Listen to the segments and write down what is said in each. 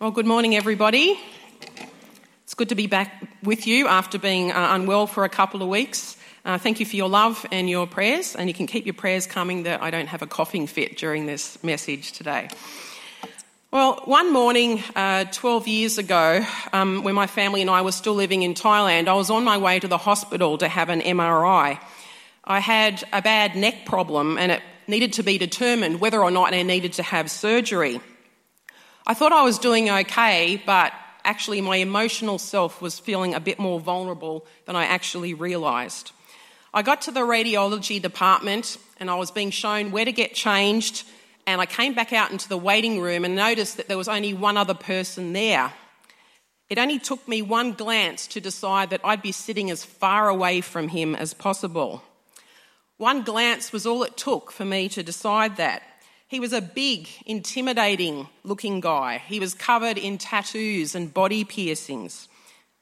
Well, good morning, everybody. It's good to be back with you after being uh, unwell for a couple of weeks. Uh, thank you for your love and your prayers, and you can keep your prayers coming that I don't have a coughing fit during this message today. Well, one morning, uh, 12 years ago, um, when my family and I were still living in Thailand, I was on my way to the hospital to have an MRI. I had a bad neck problem, and it needed to be determined whether or not I needed to have surgery. I thought I was doing okay, but actually, my emotional self was feeling a bit more vulnerable than I actually realised. I got to the radiology department and I was being shown where to get changed. And I came back out into the waiting room and noticed that there was only one other person there. It only took me one glance to decide that I'd be sitting as far away from him as possible. One glance was all it took for me to decide that. He was a big, intimidating looking guy. He was covered in tattoos and body piercings.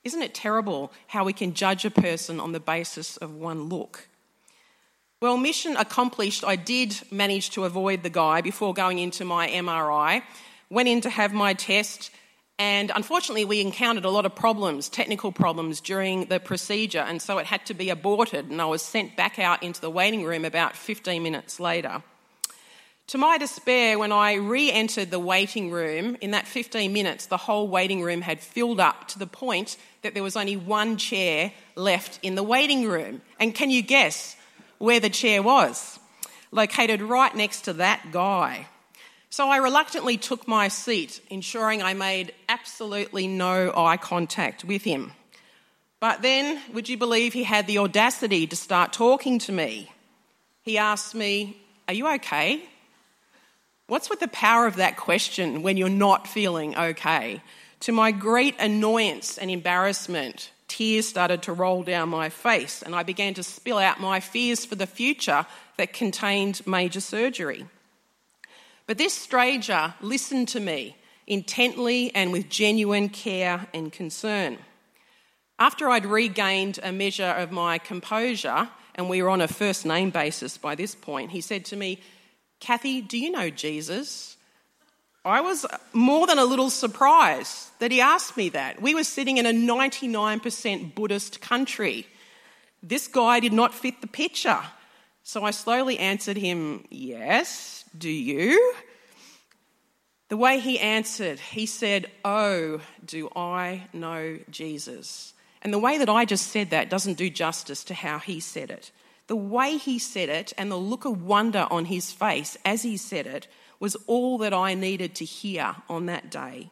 Isn't it terrible how we can judge a person on the basis of one look? Well, mission accomplished. I did manage to avoid the guy before going into my MRI. Went in to have my test, and unfortunately, we encountered a lot of problems, technical problems, during the procedure, and so it had to be aborted, and I was sent back out into the waiting room about 15 minutes later. To my despair, when I re entered the waiting room, in that 15 minutes, the whole waiting room had filled up to the point that there was only one chair left in the waiting room. And can you guess where the chair was? Located right next to that guy. So I reluctantly took my seat, ensuring I made absolutely no eye contact with him. But then, would you believe he had the audacity to start talking to me? He asked me, Are you okay? What's with the power of that question when you're not feeling okay? To my great annoyance and embarrassment, tears started to roll down my face, and I began to spill out my fears for the future that contained major surgery. But this stranger listened to me intently and with genuine care and concern. After I'd regained a measure of my composure, and we were on a first name basis by this point, he said to me, Kathy, do you know Jesus? I was more than a little surprised that he asked me that. We were sitting in a 99% Buddhist country. This guy did not fit the picture. So I slowly answered him, Yes, do you? The way he answered, he said, Oh, do I know Jesus? And the way that I just said that doesn't do justice to how he said it. The way he said it and the look of wonder on his face as he said it was all that I needed to hear on that day.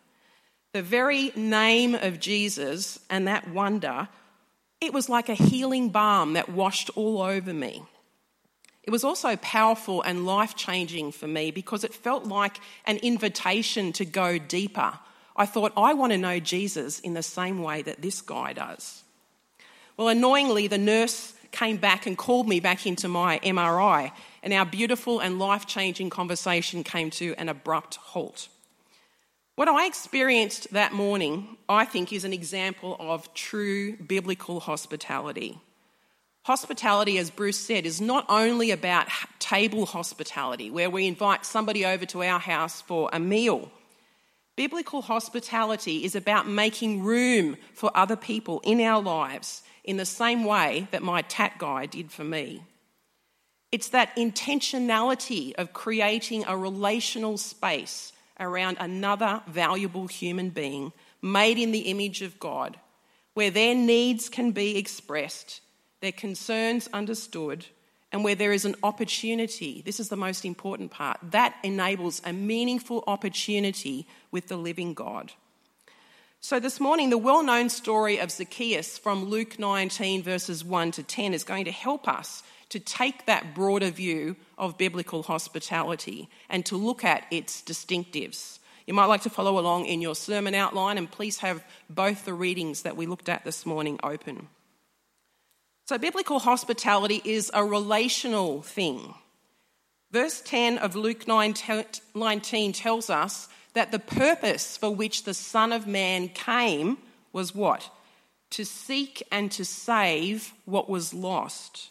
The very name of Jesus and that wonder, it was like a healing balm that washed all over me. It was also powerful and life changing for me because it felt like an invitation to go deeper. I thought, I want to know Jesus in the same way that this guy does. Well, annoyingly, the nurse came back and called me back into my MRI, and our beautiful and life changing conversation came to an abrupt halt. What I experienced that morning, I think, is an example of true biblical hospitality. Hospitality, as Bruce said, is not only about table hospitality, where we invite somebody over to our house for a meal. Biblical hospitality is about making room for other people in our lives in the same way that my tat guy did for me. It's that intentionality of creating a relational space around another valuable human being made in the image of God, where their needs can be expressed, their concerns understood, and where there is an opportunity. This is the most important part. That enables a meaningful opportunity with the living God. So, this morning, the well known story of Zacchaeus from Luke 19, verses 1 to 10, is going to help us to take that broader view of biblical hospitality and to look at its distinctives. You might like to follow along in your sermon outline, and please have both the readings that we looked at this morning open. So, biblical hospitality is a relational thing. Verse 10 of Luke 19 tells us that the purpose for which the Son of Man came was what? To seek and to save what was lost.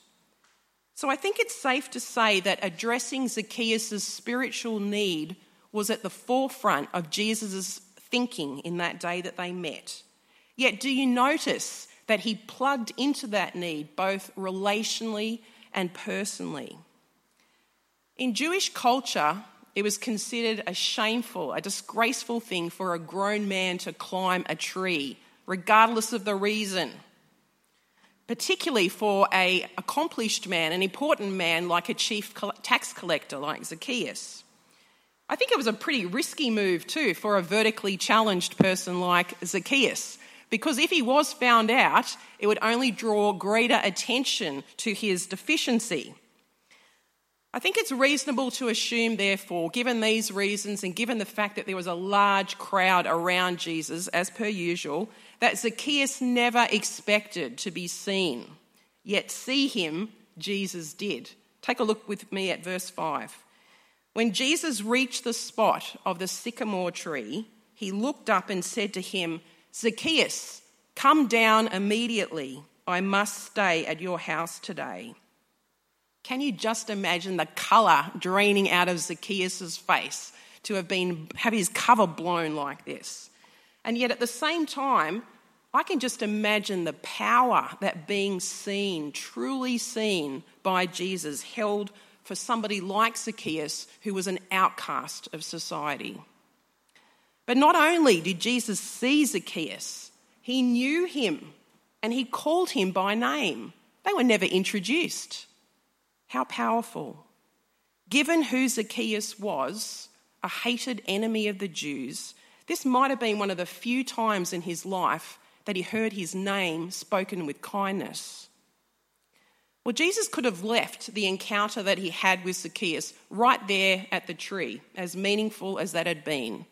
So I think it's safe to say that addressing Zacchaeus' spiritual need was at the forefront of Jesus' thinking in that day that they met. Yet, do you notice that he plugged into that need both relationally and personally? In Jewish culture, it was considered a shameful, a disgraceful thing for a grown man to climb a tree, regardless of the reason. Particularly for a accomplished man, an important man like a chief tax collector like Zacchaeus. I think it was a pretty risky move too for a vertically challenged person like Zacchaeus, because if he was found out, it would only draw greater attention to his deficiency. I think it's reasonable to assume, therefore, given these reasons and given the fact that there was a large crowd around Jesus, as per usual, that Zacchaeus never expected to be seen. Yet see him, Jesus did. Take a look with me at verse 5. When Jesus reached the spot of the sycamore tree, he looked up and said to him, Zacchaeus, come down immediately. I must stay at your house today. Can you just imagine the colour draining out of Zacchaeus' face to have been have his cover blown like this? And yet at the same time, I can just imagine the power that being seen, truly seen by Jesus, held for somebody like Zacchaeus, who was an outcast of society. But not only did Jesus see Zacchaeus, he knew him and he called him by name. They were never introduced. How powerful. Given who Zacchaeus was, a hated enemy of the Jews, this might have been one of the few times in his life that he heard his name spoken with kindness. Well, Jesus could have left the encounter that he had with Zacchaeus right there at the tree, as meaningful as that had been.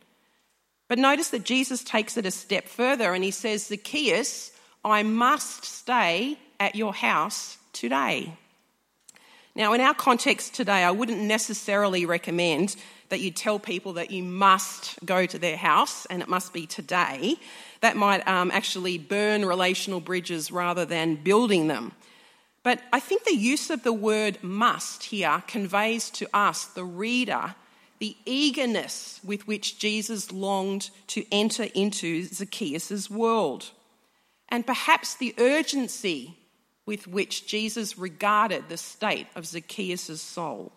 But notice that Jesus takes it a step further and he says, Zacchaeus, I must stay at your house today. Now, in our context today, I wouldn't necessarily recommend that you tell people that you must go to their house and it must be today. That might um, actually burn relational bridges rather than building them. But I think the use of the word must here conveys to us, the reader, the eagerness with which Jesus longed to enter into Zacchaeus' world, and perhaps the urgency with which Jesus regarded the state of Zacchaeus' soul.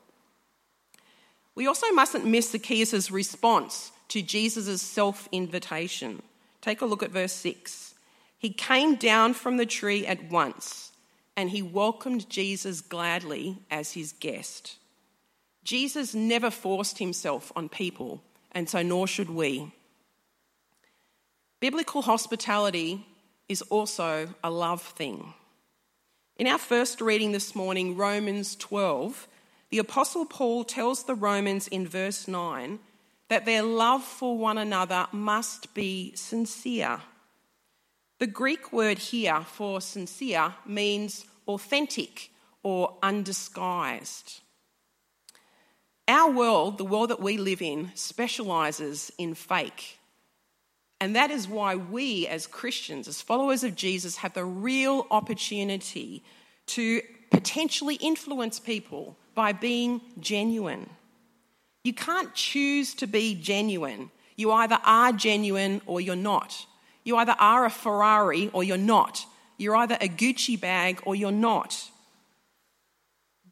We also mustn't miss Zacchaeus' response to Jesus' self invitation. Take a look at verse 6. He came down from the tree at once and he welcomed Jesus gladly as his guest. Jesus never forced himself on people, and so nor should we. Biblical hospitality is also a love thing. In our first reading this morning, Romans 12, the Apostle Paul tells the Romans in verse 9 that their love for one another must be sincere. The Greek word here for sincere means authentic or undisguised. Our world, the world that we live in, specialises in fake. And that is why we, as Christians, as followers of Jesus, have the real opportunity to potentially influence people by being genuine. You can't choose to be genuine. You either are genuine or you're not. You either are a Ferrari or you're not. You're either a Gucci bag or you're not.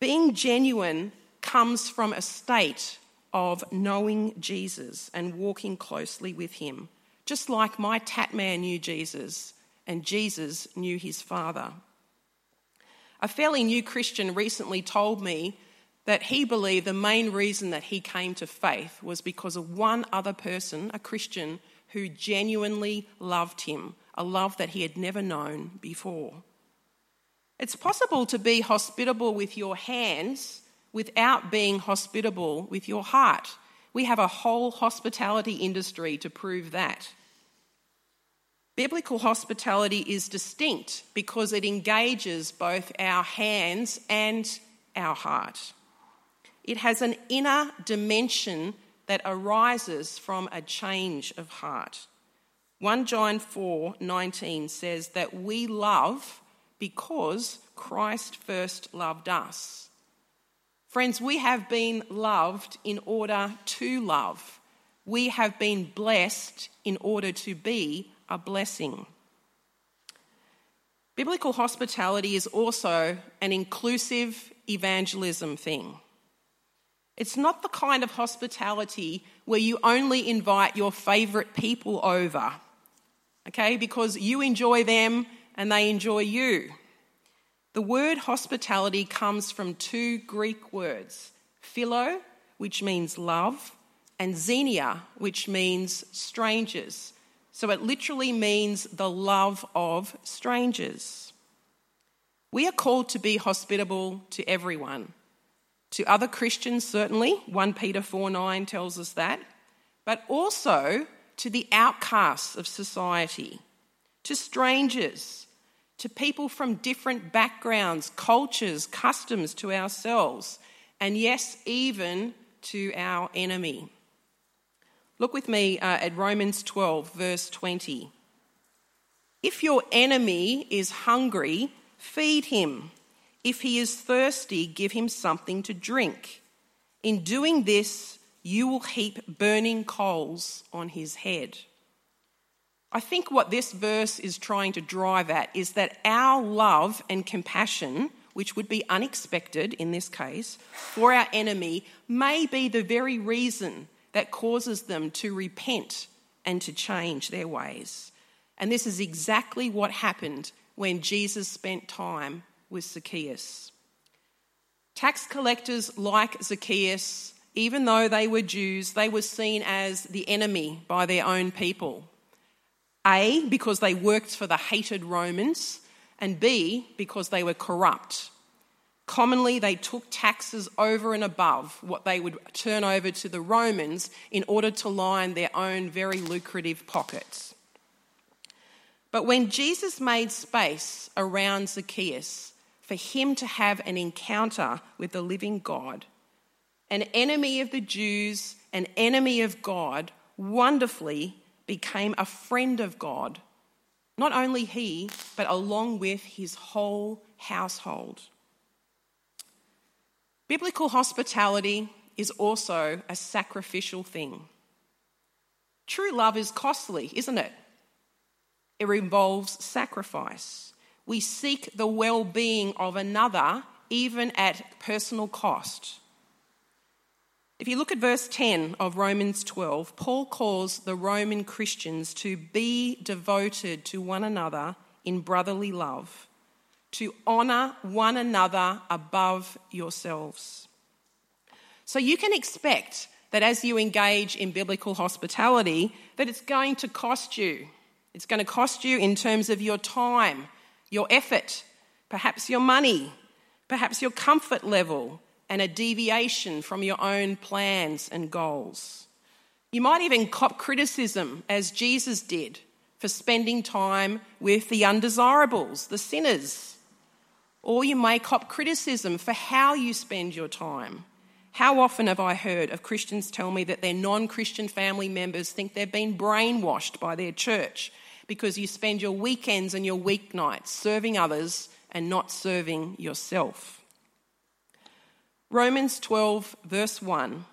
Being genuine comes from a state of knowing Jesus and walking closely with him just like my tat man knew Jesus and Jesus knew his Father. A fairly new Christian recently told me that he believed the main reason that he came to faith was because of one other person, a Christian, who genuinely loved him, a love that he had never known before. It's possible to be hospitable with your hands without being hospitable with your heart. We have a whole hospitality industry to prove that. Biblical hospitality is distinct because it engages both our hands and our heart. It has an inner dimension that arises from a change of heart. 1 John 4:19 says that we love because Christ first loved us. Friends, we have been loved in order to love. We have been blessed in order to be a blessing. Biblical hospitality is also an inclusive evangelism thing. It's not the kind of hospitality where you only invite your favourite people over, okay, because you enjoy them and they enjoy you. The word hospitality comes from two Greek words philo, which means love, and xenia, which means strangers. So it literally means the love of strangers. We are called to be hospitable to everyone. To other Christians, certainly, 1 Peter 4 9 tells us that, but also to the outcasts of society, to strangers, to people from different backgrounds, cultures, customs to ourselves, and yes, even to our enemy. Look with me uh, at Romans 12, verse 20. If your enemy is hungry, feed him. If he is thirsty, give him something to drink. In doing this, you will heap burning coals on his head. I think what this verse is trying to drive at is that our love and compassion, which would be unexpected in this case, for our enemy may be the very reason that causes them to repent and to change their ways. And this is exactly what happened when Jesus spent time with Zacchaeus. Tax collectors like Zacchaeus, even though they were Jews, they were seen as the enemy by their own people. A, because they worked for the hated Romans, and B, because they were corrupt. Commonly, they took taxes over and above what they would turn over to the Romans in order to line their own very lucrative pockets. But when Jesus made space around Zacchaeus for him to have an encounter with the living God, an enemy of the Jews, an enemy of God, wonderfully became a friend of God. Not only he, but along with his whole household. Biblical hospitality is also a sacrificial thing. True love is costly, isn't it? It involves sacrifice. We seek the well being of another, even at personal cost. If you look at verse 10 of Romans 12, Paul calls the Roman Christians to be devoted to one another in brotherly love, to honour one another above yourselves. So you can expect that as you engage in biblical hospitality, that it's going to cost you. It's going to cost you in terms of your time, your effort, perhaps your money, perhaps your comfort level, and a deviation from your own plans and goals. You might even cop criticism, as Jesus did, for spending time with the undesirables, the sinners. Or you may cop criticism for how you spend your time. How often have I heard of Christians tell me that their non Christian family members think they've been brainwashed by their church because you spend your weekends and your weeknights serving others and not serving yourself? Romans 12, verse 1,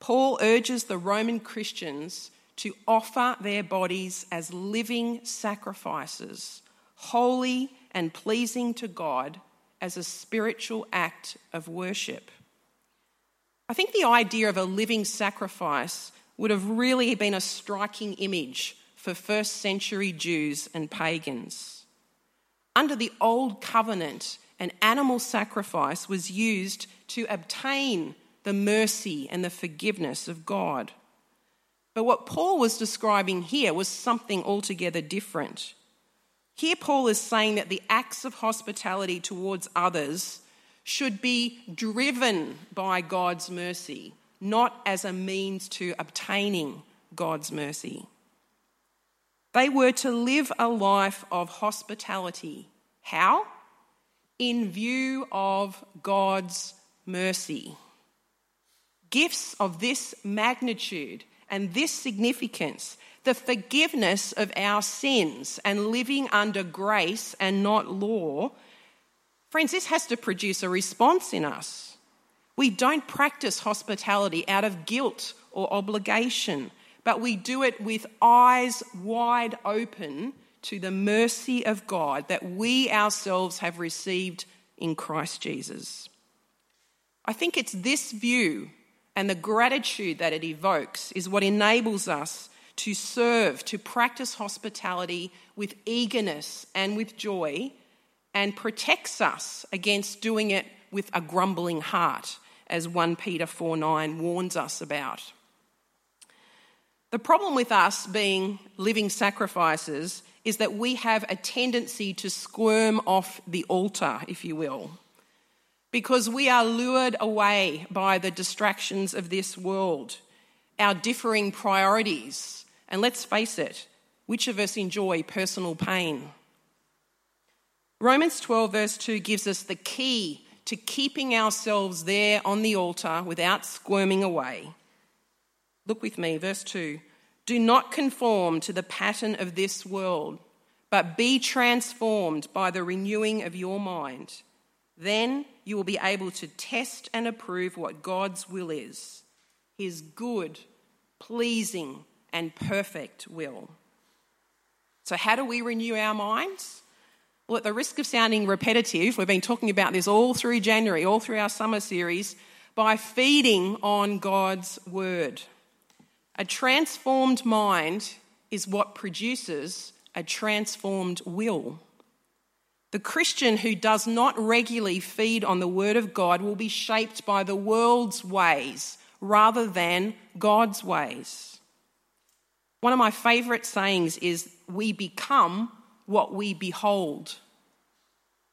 Paul urges the Roman Christians to offer their bodies as living sacrifices, holy and pleasing to God as a spiritual act of worship. I think the idea of a living sacrifice would have really been a striking image for first century Jews and pagans. Under the Old Covenant, an animal sacrifice was used to obtain the mercy and the forgiveness of God. But what Paul was describing here was something altogether different. Here, Paul is saying that the acts of hospitality towards others should be driven by God's mercy, not as a means to obtaining God's mercy. They were to live a life of hospitality. How? In view of God's mercy. Gifts of this magnitude and this significance, the forgiveness of our sins and living under grace and not law, friends, this has to produce a response in us. We don't practice hospitality out of guilt or obligation, but we do it with eyes wide open to the mercy of God that we ourselves have received in Christ Jesus. I think it's this view and the gratitude that it evokes is what enables us to serve, to practice hospitality with eagerness and with joy, and protects us against doing it with a grumbling heart, as 1 Peter 4 9 warns us about. The problem with us being living sacrifices is that we have a tendency to squirm off the altar, if you will, because we are lured away by the distractions of this world, our differing priorities, and let's face it, which of us enjoy personal pain? Romans 12, verse 2, gives us the key to keeping ourselves there on the altar without squirming away. Look with me, verse 2. Do not conform to the pattern of this world, but be transformed by the renewing of your mind. Then you will be able to test and approve what God's will is his good, pleasing, and perfect will. So, how do we renew our minds? Well, at the risk of sounding repetitive, we've been talking about this all through January, all through our summer series, by feeding on God's word. A transformed mind is what produces a transformed will. The Christian who does not regularly feed on the Word of God will be shaped by the world's ways rather than God's ways. One of my favourite sayings is, We become what we behold.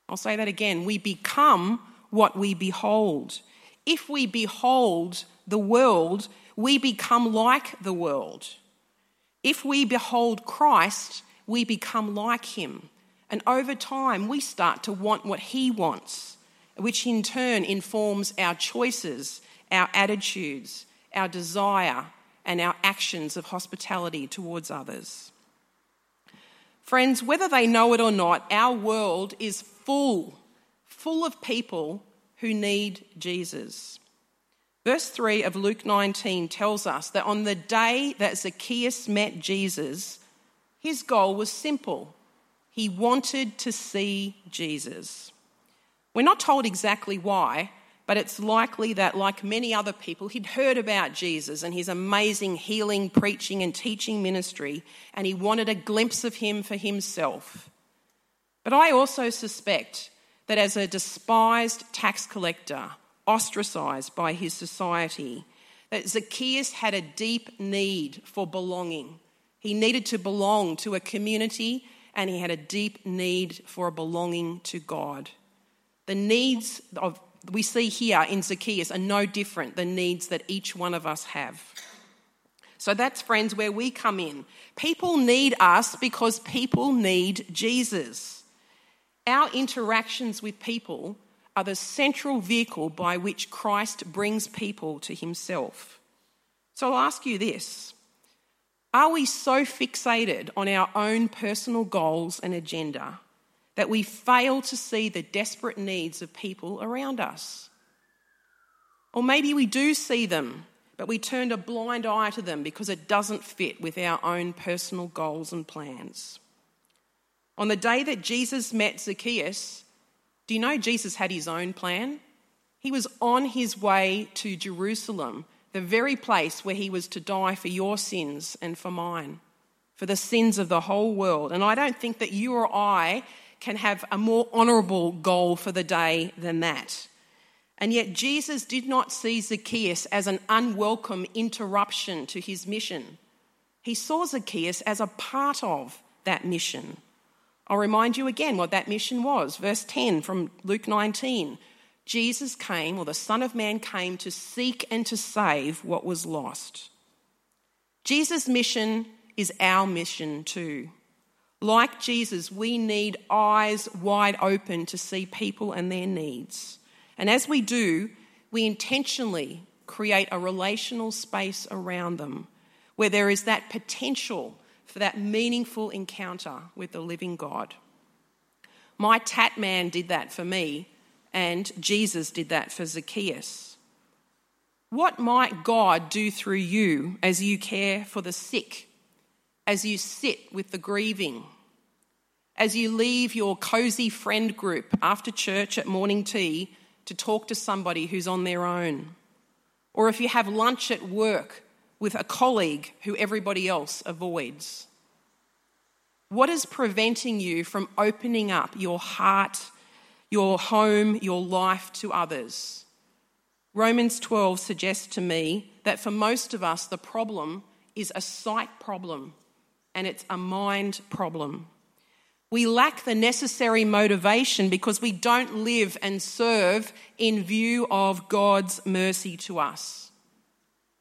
I'll say that again. We become what we behold. If we behold the world we become like the world. If we behold Christ, we become like him. And over time, we start to want what he wants, which in turn informs our choices, our attitudes, our desire, and our actions of hospitality towards others. Friends, whether they know it or not, our world is full, full of people who need Jesus. Verse 3 of Luke 19 tells us that on the day that Zacchaeus met Jesus, his goal was simple. He wanted to see Jesus. We're not told exactly why, but it's likely that, like many other people, he'd heard about Jesus and his amazing healing, preaching, and teaching ministry, and he wanted a glimpse of him for himself. But I also suspect that as a despised tax collector, ostracized by his society, that Zacchaeus had a deep need for belonging. He needed to belong to a community and he had a deep need for a belonging to God. The needs of we see here in Zacchaeus are no different than needs that each one of us have. So that's, friends, where we come in. People need us because people need Jesus. Our interactions with people are the central vehicle by which Christ brings people to himself. So I'll ask you this Are we so fixated on our own personal goals and agenda that we fail to see the desperate needs of people around us? Or maybe we do see them, but we turn a blind eye to them because it doesn't fit with our own personal goals and plans. On the day that Jesus met Zacchaeus, do you know Jesus had his own plan? He was on his way to Jerusalem, the very place where he was to die for your sins and for mine, for the sins of the whole world. And I don't think that you or I can have a more honourable goal for the day than that. And yet, Jesus did not see Zacchaeus as an unwelcome interruption to his mission. He saw Zacchaeus as a part of that mission. I'll remind you again what that mission was. Verse 10 from Luke 19. Jesus came, or the Son of Man came, to seek and to save what was lost. Jesus' mission is our mission too. Like Jesus, we need eyes wide open to see people and their needs. And as we do, we intentionally create a relational space around them where there is that potential for that meaningful encounter with the living God. My tat man did that for me, and Jesus did that for Zacchaeus. What might God do through you as you care for the sick, as you sit with the grieving, as you leave your cosy friend group after church at morning tea to talk to somebody who's on their own? Or if you have lunch at work with a colleague who everybody else avoids? What is preventing you from opening up your heart, your home, your life to others? Romans 12 suggests to me that for most of us, the problem is a sight problem and it's a mind problem. We lack the necessary motivation because we don't live and serve in view of God's mercy to us.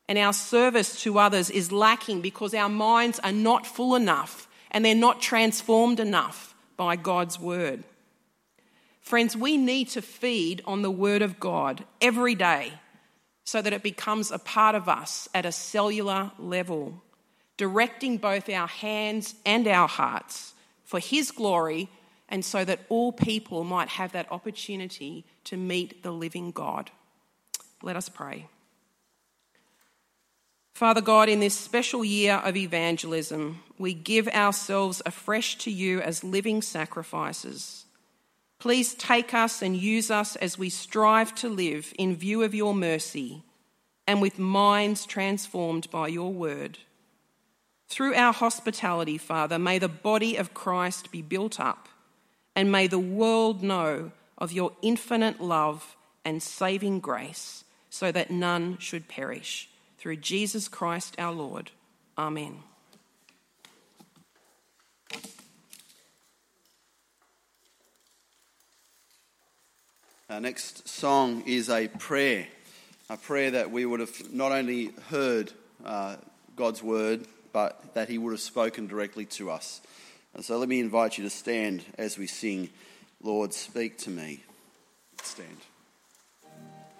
And our service to others is lacking because our minds are not full enough and they're not transformed enough by God's word. Friends, we need to feed on the word of God every day so that it becomes a part of us at a cellular level, directing both our hands and our hearts for His glory and so that all people might have that opportunity to meet the living God. Let us pray. Father God, in this special year of evangelism, we give ourselves afresh to you as living sacrifices. Please take us and use us as we strive to live in view of your mercy and with minds transformed by your word. Through our hospitality, Father, may the body of Christ be built up, and may the world know of your infinite love and saving grace, so that none should perish. Through Jesus Christ our Lord. Amen. Our next song is a prayer, a prayer that we would have not only heard uh, God's word, but that He would have spoken directly to us. And so let me invite you to stand as we sing, Lord, speak to me. Stand.